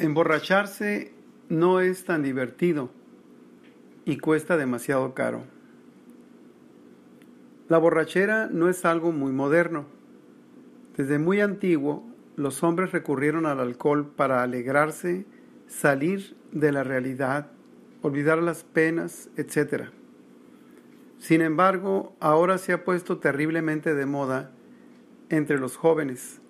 Emborracharse no es tan divertido y cuesta demasiado caro. La borrachera no es algo muy moderno. Desde muy antiguo, los hombres recurrieron al alcohol para alegrarse, salir de la realidad, olvidar las penas, etc. Sin embargo, ahora se ha puesto terriblemente de moda entre los jóvenes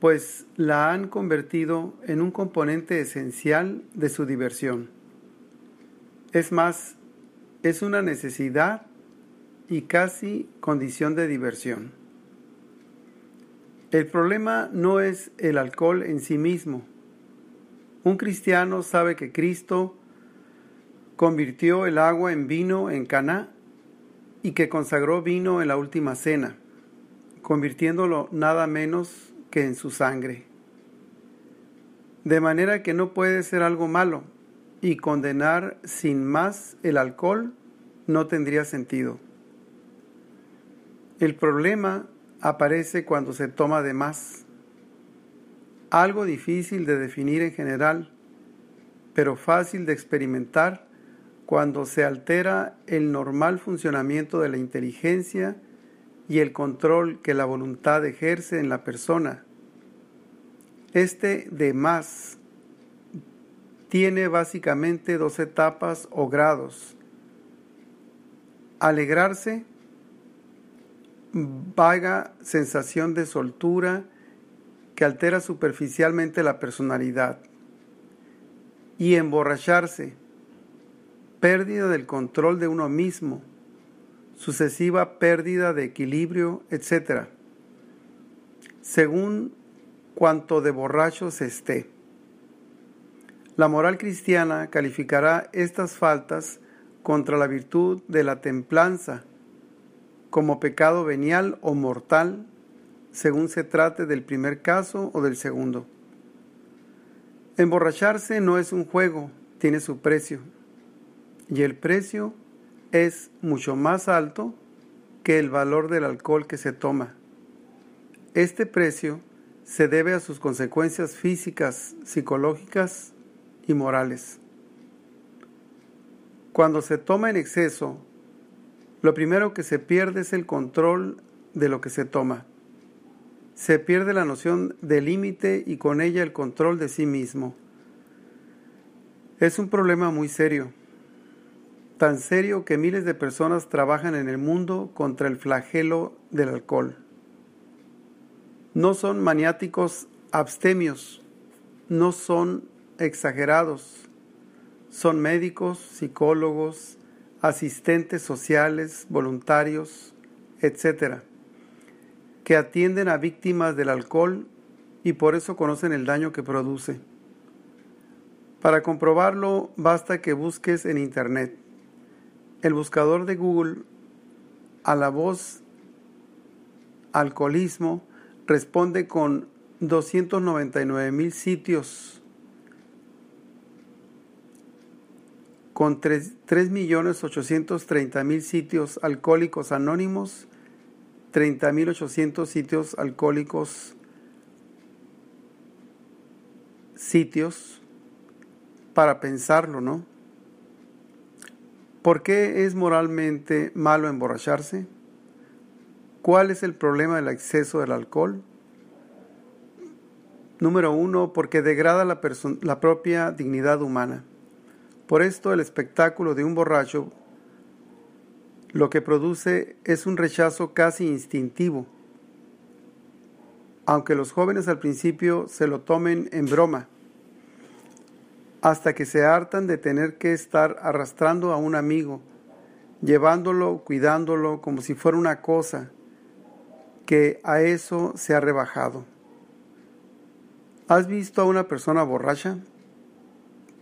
pues la han convertido en un componente esencial de su diversión. Es más, es una necesidad y casi condición de diversión. El problema no es el alcohol en sí mismo. Un cristiano sabe que Cristo convirtió el agua en vino en Caná y que consagró vino en la última cena, convirtiéndolo nada menos en su sangre. De manera que no puede ser algo malo y condenar sin más el alcohol no tendría sentido. El problema aparece cuando se toma de más. Algo difícil de definir en general, pero fácil de experimentar cuando se altera el normal funcionamiento de la inteligencia y el control que la voluntad ejerce en la persona este de más tiene básicamente dos etapas o grados. Alegrarse, vaga sensación de soltura que altera superficialmente la personalidad. Y emborracharse, pérdida del control de uno mismo, sucesiva pérdida de equilibrio, etc. Según cuanto de borrachos esté. La moral cristiana calificará estas faltas contra la virtud de la templanza como pecado venial o mortal, según se trate del primer caso o del segundo. Emborracharse no es un juego, tiene su precio, y el precio es mucho más alto que el valor del alcohol que se toma. Este precio se debe a sus consecuencias físicas, psicológicas y morales. Cuando se toma en exceso, lo primero que se pierde es el control de lo que se toma. Se pierde la noción de límite y con ella el control de sí mismo. Es un problema muy serio, tan serio que miles de personas trabajan en el mundo contra el flagelo del alcohol no son maniáticos abstemios, no son exagerados, son médicos, psicólogos, asistentes sociales, voluntarios, etc., que atienden a víctimas del alcohol y por eso conocen el daño que produce. Para comprobarlo basta que busques en Internet. El buscador de Google a la voz alcoholismo responde con 299 mil sitios, con 3.830.000 sitios alcohólicos anónimos, 30.800 sitios alcohólicos sitios para pensarlo, ¿no? ¿Por qué es moralmente malo emborracharse? ¿Cuál es el problema del exceso del alcohol? Número uno, porque degrada la, la propia dignidad humana. Por esto el espectáculo de un borracho lo que produce es un rechazo casi instintivo, aunque los jóvenes al principio se lo tomen en broma, hasta que se hartan de tener que estar arrastrando a un amigo, llevándolo, cuidándolo como si fuera una cosa, que a eso se ha rebajado. ¿Has visto a una persona borracha?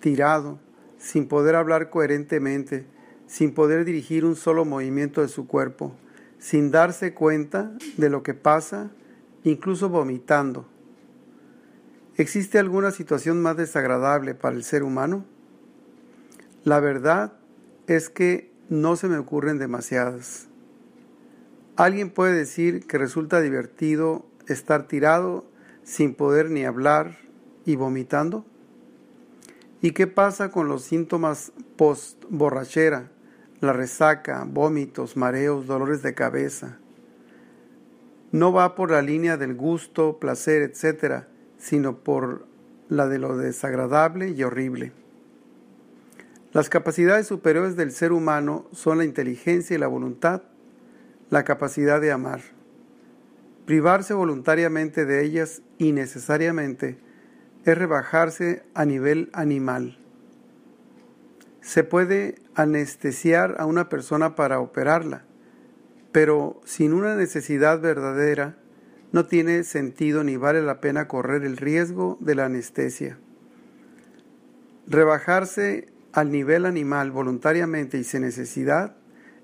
Tirado, sin poder hablar coherentemente, sin poder dirigir un solo movimiento de su cuerpo, sin darse cuenta de lo que pasa, incluso vomitando. ¿Existe alguna situación más desagradable para el ser humano? La verdad es que no se me ocurren demasiadas. Alguien puede decir que resulta divertido estar tirado sin poder ni hablar y vomitando. ¿Y qué pasa con los síntomas post-borrachera? La resaca, vómitos, mareos, dolores de cabeza. No va por la línea del gusto, placer, etc., sino por la de lo desagradable y horrible. Las capacidades superiores del ser humano son la inteligencia y la voluntad, la capacidad de amar. Privarse voluntariamente de ellas innecesariamente es rebajarse a nivel animal. Se puede anestesiar a una persona para operarla, pero sin una necesidad verdadera no tiene sentido ni vale la pena correr el riesgo de la anestesia. Rebajarse al nivel animal voluntariamente y sin necesidad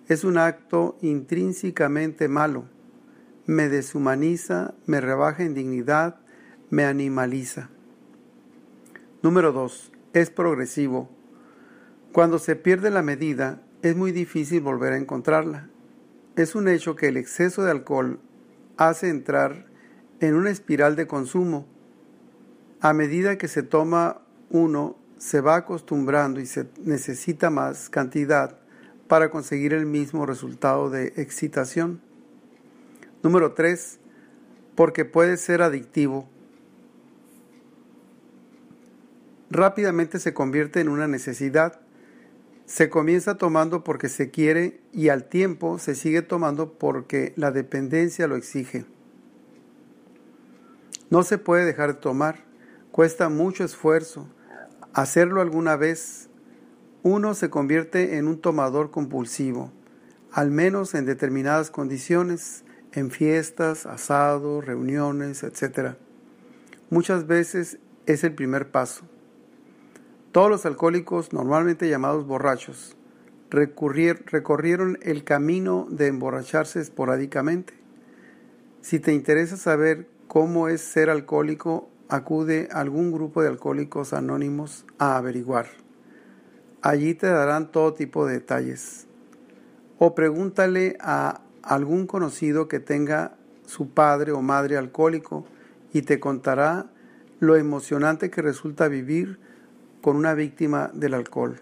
es un acto intrínsecamente malo. Me deshumaniza, me rebaja en dignidad, me animaliza. Número 2. Es progresivo. Cuando se pierde la medida, es muy difícil volver a encontrarla. Es un hecho que el exceso de alcohol hace entrar en una espiral de consumo. A medida que se toma uno, se va acostumbrando y se necesita más cantidad para conseguir el mismo resultado de excitación. Número 3. Porque puede ser adictivo. Rápidamente se convierte en una necesidad. Se comienza tomando porque se quiere y al tiempo se sigue tomando porque la dependencia lo exige. No se puede dejar de tomar. Cuesta mucho esfuerzo. Hacerlo alguna vez uno se convierte en un tomador compulsivo, al menos en determinadas condiciones, en fiestas, asados, reuniones, etc. Muchas veces es el primer paso. Todos los alcohólicos, normalmente llamados borrachos, recorrieron el camino de emborracharse esporádicamente. Si te interesa saber cómo es ser alcohólico, acude a algún grupo de alcohólicos anónimos a averiguar. Allí te darán todo tipo de detalles. O pregúntale a algún conocido que tenga su padre o madre alcohólico y te contará lo emocionante que resulta vivir con una víctima del alcohol.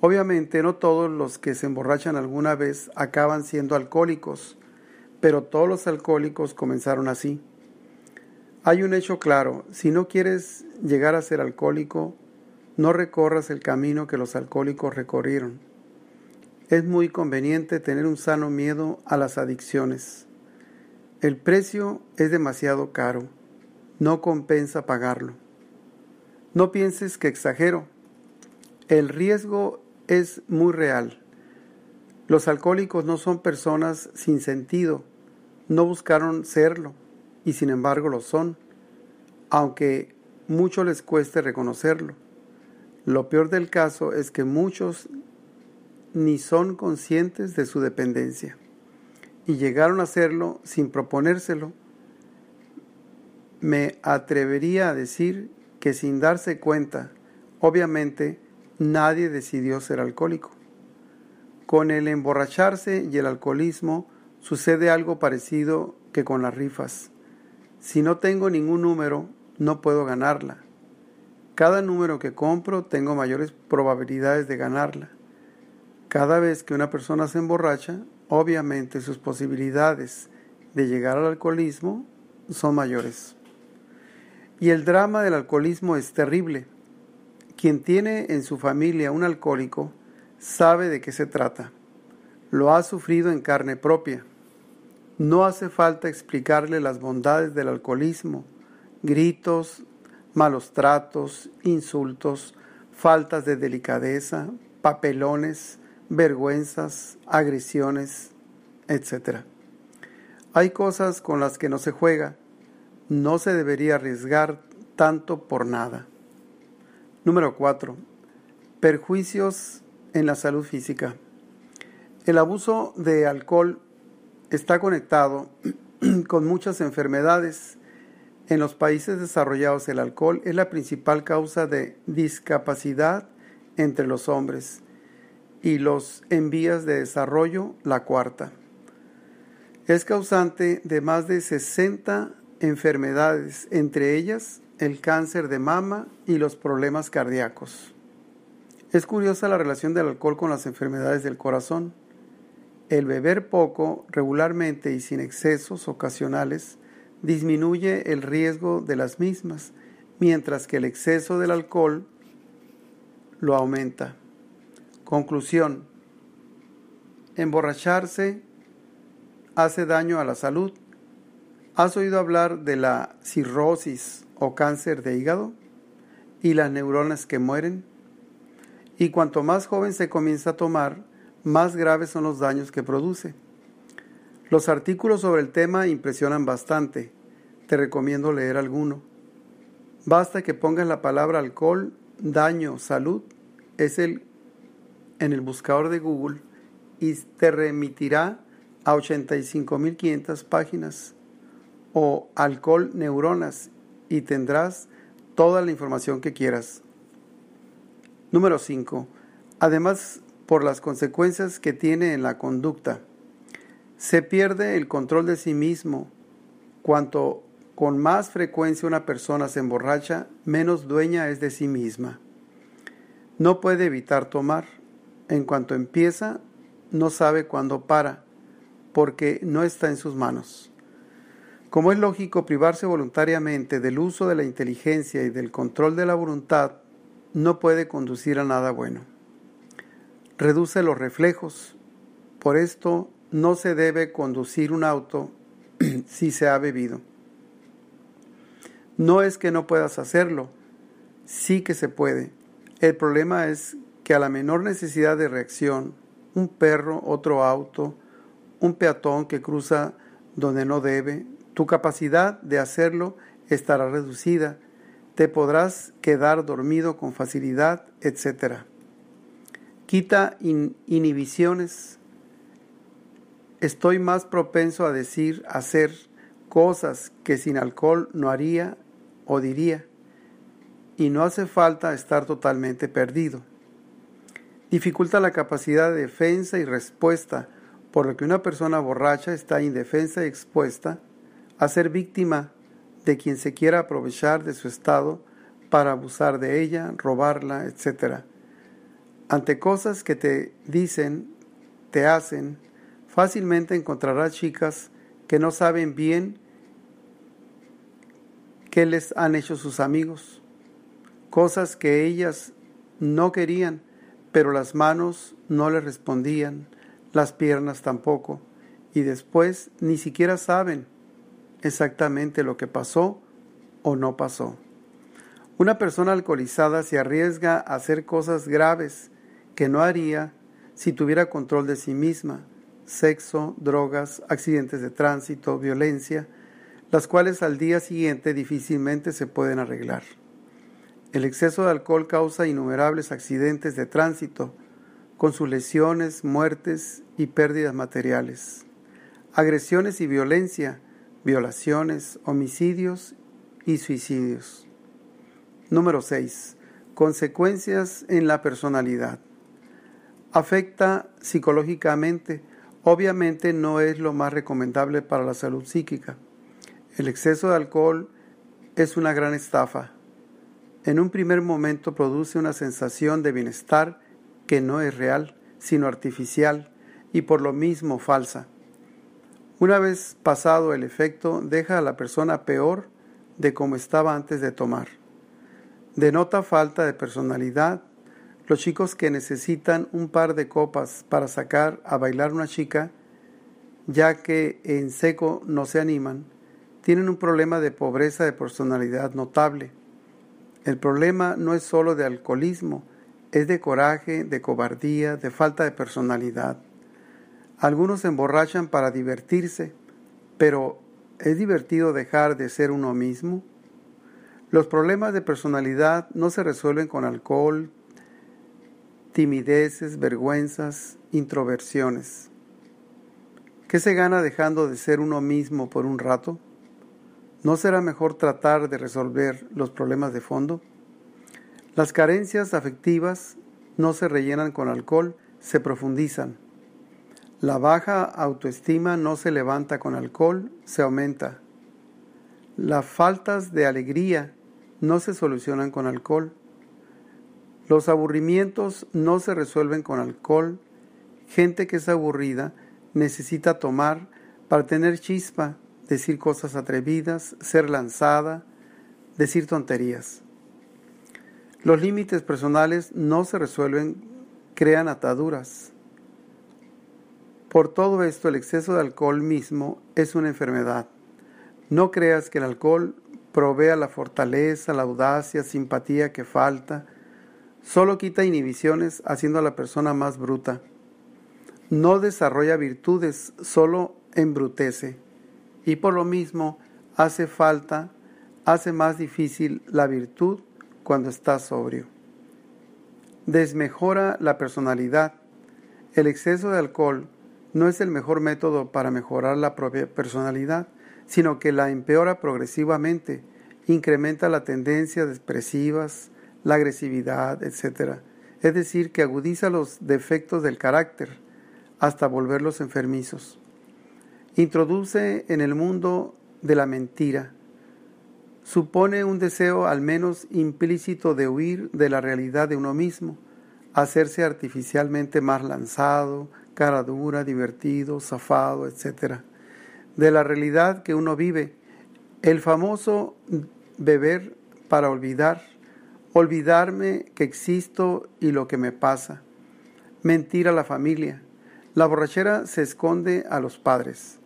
Obviamente no todos los que se emborrachan alguna vez acaban siendo alcohólicos, pero todos los alcohólicos comenzaron así. Hay un hecho claro, si no quieres llegar a ser alcohólico, no recorras el camino que los alcohólicos recorrieron. Es muy conveniente tener un sano miedo a las adicciones. El precio es demasiado caro. No compensa pagarlo. No pienses que exagero. El riesgo es muy real. Los alcohólicos no son personas sin sentido. No buscaron serlo y sin embargo lo son, aunque mucho les cueste reconocerlo. Lo peor del caso es que muchos ni son conscientes de su dependencia y llegaron a hacerlo sin proponérselo. Me atrevería a decir que sin darse cuenta, obviamente, nadie decidió ser alcohólico. Con el emborracharse y el alcoholismo sucede algo parecido que con las rifas. Si no tengo ningún número, no puedo ganarla. Cada número que compro tengo mayores probabilidades de ganarla. Cada vez que una persona se emborracha, obviamente sus posibilidades de llegar al alcoholismo son mayores. Y el drama del alcoholismo es terrible. Quien tiene en su familia un alcohólico sabe de qué se trata. Lo ha sufrido en carne propia. No hace falta explicarle las bondades del alcoholismo, gritos, malos tratos, insultos, faltas de delicadeza, papelones, vergüenzas, agresiones, etc. Hay cosas con las que no se juega, no se debería arriesgar tanto por nada. Número 4. Perjuicios en la salud física. El abuso de alcohol está conectado con muchas enfermedades en los países desarrollados el alcohol es la principal causa de discapacidad entre los hombres y los en vías de desarrollo la cuarta. Es causante de más de 60 enfermedades, entre ellas el cáncer de mama y los problemas cardíacos. Es curiosa la relación del alcohol con las enfermedades del corazón. El beber poco, regularmente y sin excesos ocasionales, disminuye el riesgo de las mismas, mientras que el exceso del alcohol lo aumenta. Conclusión. Emborracharse hace daño a la salud. ¿Has oído hablar de la cirrosis o cáncer de hígado y las neuronas que mueren? Y cuanto más joven se comienza a tomar, más graves son los daños que produce. Los artículos sobre el tema impresionan bastante. Te recomiendo leer alguno. Basta que pongas la palabra alcohol, daño, salud, es el en el buscador de Google y te remitirá a 85.500 páginas o alcohol neuronas y tendrás toda la información que quieras. Número 5. Además, por las consecuencias que tiene en la conducta. Se pierde el control de sí mismo. Cuanto con más frecuencia una persona se emborracha, menos dueña es de sí misma. No puede evitar tomar. En cuanto empieza, no sabe cuándo para, porque no está en sus manos. Como es lógico, privarse voluntariamente del uso de la inteligencia y del control de la voluntad no puede conducir a nada bueno reduce los reflejos. Por esto no se debe conducir un auto si se ha bebido. No es que no puedas hacerlo, sí que se puede. El problema es que a la menor necesidad de reacción, un perro, otro auto, un peatón que cruza donde no debe, tu capacidad de hacerlo estará reducida, te podrás quedar dormido con facilidad, etc quita inhibiciones. Estoy más propenso a decir, hacer cosas que sin alcohol no haría o diría. Y no hace falta estar totalmente perdido. Dificulta la capacidad de defensa y respuesta, por lo que una persona borracha está indefensa y expuesta a ser víctima de quien se quiera aprovechar de su estado para abusar de ella, robarla, etc ante cosas que te dicen, te hacen, fácilmente encontrarás chicas que no saben bien qué les han hecho sus amigos, cosas que ellas no querían, pero las manos no les respondían, las piernas tampoco, y después ni siquiera saben exactamente lo que pasó o no pasó. Una persona alcoholizada se arriesga a hacer cosas graves que no haría si tuviera control de sí misma, sexo, drogas, accidentes de tránsito, violencia, las cuales al día siguiente difícilmente se pueden arreglar. El exceso de alcohol causa innumerables accidentes de tránsito, con sus lesiones, muertes y pérdidas materiales, agresiones y violencia, violaciones, homicidios y suicidios. Número 6. Consecuencias en la personalidad afecta psicológicamente, obviamente no es lo más recomendable para la salud psíquica. El exceso de alcohol es una gran estafa. En un primer momento produce una sensación de bienestar que no es real, sino artificial y por lo mismo falsa. Una vez pasado el efecto, deja a la persona peor de como estaba antes de tomar. Denota falta de personalidad los chicos que necesitan un par de copas para sacar a bailar una chica, ya que en seco no se animan, tienen un problema de pobreza de personalidad notable. El problema no es solo de alcoholismo, es de coraje, de cobardía, de falta de personalidad. Algunos se emborrachan para divertirse, pero ¿es divertido dejar de ser uno mismo? Los problemas de personalidad no se resuelven con alcohol, timideces, vergüenzas, introversiones. ¿Qué se gana dejando de ser uno mismo por un rato? ¿No será mejor tratar de resolver los problemas de fondo? Las carencias afectivas no se rellenan con alcohol, se profundizan. La baja autoestima no se levanta con alcohol, se aumenta. Las faltas de alegría no se solucionan con alcohol. Los aburrimientos no se resuelven con alcohol. Gente que es aburrida necesita tomar para tener chispa, decir cosas atrevidas, ser lanzada, decir tonterías. Los límites personales no se resuelven, crean ataduras. Por todo esto, el exceso de alcohol mismo es una enfermedad. No creas que el alcohol provea la fortaleza, la audacia, simpatía que falta. Solo quita inhibiciones haciendo a la persona más bruta. No desarrolla virtudes, solo embrutece. Y por lo mismo hace falta, hace más difícil la virtud cuando está sobrio. Desmejora la personalidad. El exceso de alcohol no es el mejor método para mejorar la propia personalidad sino que la empeora progresivamente, incrementa la tendencia expresivas, la agresividad, etc. Es decir, que agudiza los defectos del carácter hasta volverlos enfermizos. Introduce en el mundo de la mentira. Supone un deseo al menos implícito de huir de la realidad de uno mismo, hacerse artificialmente más lanzado, cara dura, divertido, zafado, etc de la realidad que uno vive. El famoso beber para olvidar, olvidarme que existo y lo que me pasa. Mentir a la familia. La borrachera se esconde a los padres.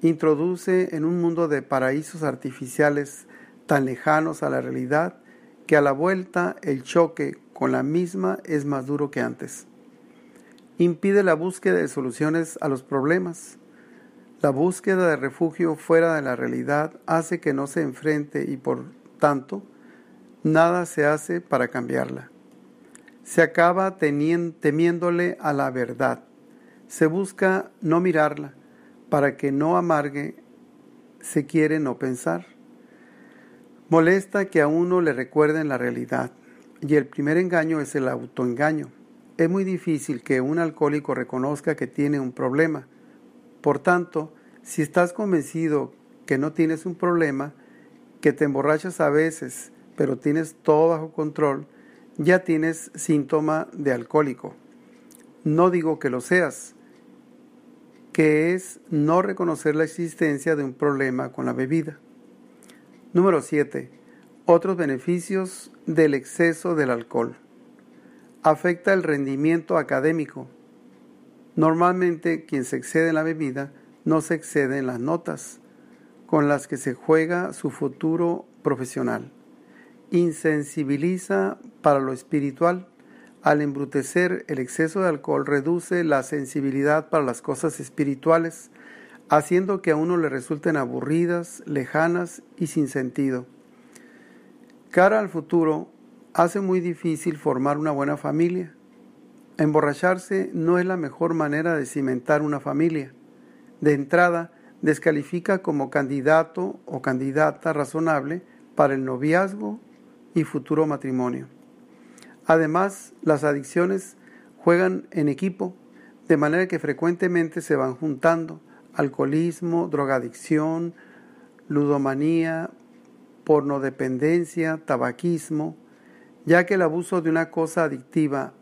Introduce en un mundo de paraísos artificiales tan lejanos a la realidad que a la vuelta el choque con la misma es más duro que antes. Impide la búsqueda de soluciones a los problemas la búsqueda de refugio fuera de la realidad hace que no se enfrente y por tanto nada se hace para cambiarla. Se acaba temiéndole a la verdad. Se busca no mirarla para que no amargue. Se quiere no pensar. Molesta que a uno le recuerden la realidad. Y el primer engaño es el autoengaño. Es muy difícil que un alcohólico reconozca que tiene un problema por tanto, si estás convencido que no tienes un problema, que te emborrachas a veces, pero tienes todo bajo control, ya tienes síntoma de alcohólico. No digo que lo seas, que es no reconocer la existencia de un problema con la bebida. Número 7. Otros beneficios del exceso del alcohol. Afecta el rendimiento académico Normalmente quien se excede en la bebida no se excede en las notas con las que se juega su futuro profesional. Insensibiliza para lo espiritual. Al embrutecer, el exceso de alcohol reduce la sensibilidad para las cosas espirituales, haciendo que a uno le resulten aburridas, lejanas y sin sentido. Cara al futuro, hace muy difícil formar una buena familia Emborracharse no es la mejor manera de cimentar una familia. De entrada, descalifica como candidato o candidata razonable para el noviazgo y futuro matrimonio. Además, las adicciones juegan en equipo, de manera que frecuentemente se van juntando alcoholismo, drogadicción, ludomanía, pornodependencia, tabaquismo, ya que el abuso de una cosa adictiva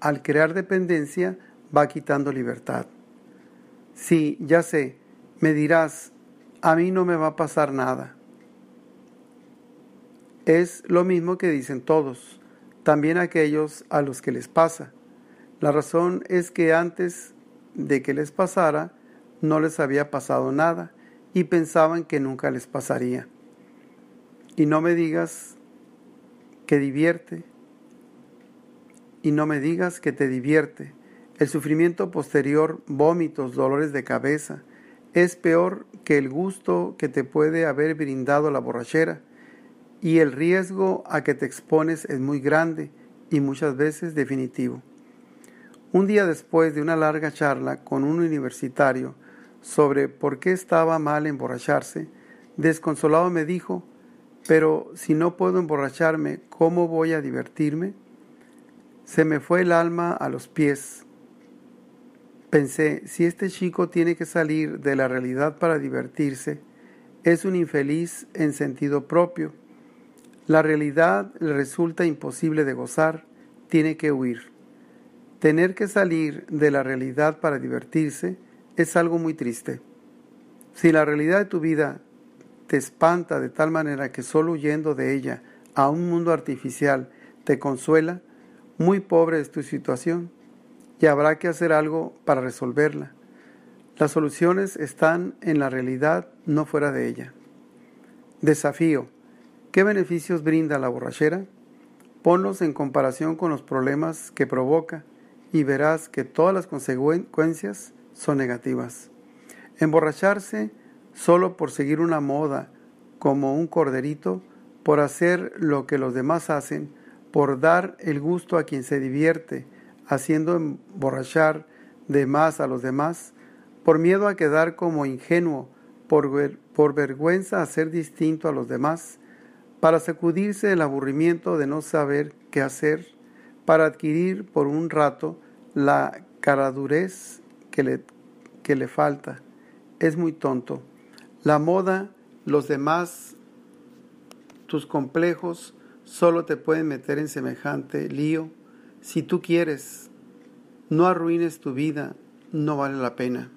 al crear dependencia, va quitando libertad. Sí, ya sé, me dirás, a mí no me va a pasar nada. Es lo mismo que dicen todos, también aquellos a los que les pasa. La razón es que antes de que les pasara, no les había pasado nada y pensaban que nunca les pasaría. Y no me digas que divierte, y no me digas que te divierte. El sufrimiento posterior, vómitos, dolores de cabeza, es peor que el gusto que te puede haber brindado la borrachera, y el riesgo a que te expones es muy grande y muchas veces definitivo. Un día después de una larga charla con un universitario sobre por qué estaba mal emborracharse, desconsolado me dijo, pero si no puedo emborracharme, ¿cómo voy a divertirme? Se me fue el alma a los pies. Pensé, si este chico tiene que salir de la realidad para divertirse, es un infeliz en sentido propio. La realidad le resulta imposible de gozar, tiene que huir. Tener que salir de la realidad para divertirse es algo muy triste. Si la realidad de tu vida te espanta de tal manera que solo huyendo de ella a un mundo artificial te consuela, muy pobre es tu situación y habrá que hacer algo para resolverla. Las soluciones están en la realidad, no fuera de ella. Desafío. ¿Qué beneficios brinda la borrachera? Ponlos en comparación con los problemas que provoca y verás que todas las consecuencias son negativas. Emborracharse solo por seguir una moda como un corderito, por hacer lo que los demás hacen, por dar el gusto a quien se divierte, haciendo emborrachar de más a los demás, por miedo a quedar como ingenuo, por, por vergüenza a ser distinto a los demás, para sacudirse el aburrimiento de no saber qué hacer, para adquirir por un rato la caradurez que le, que le falta. Es muy tonto. La moda, los demás, tus complejos, solo te pueden meter en semejante lío. Si tú quieres, no arruines tu vida, no vale la pena.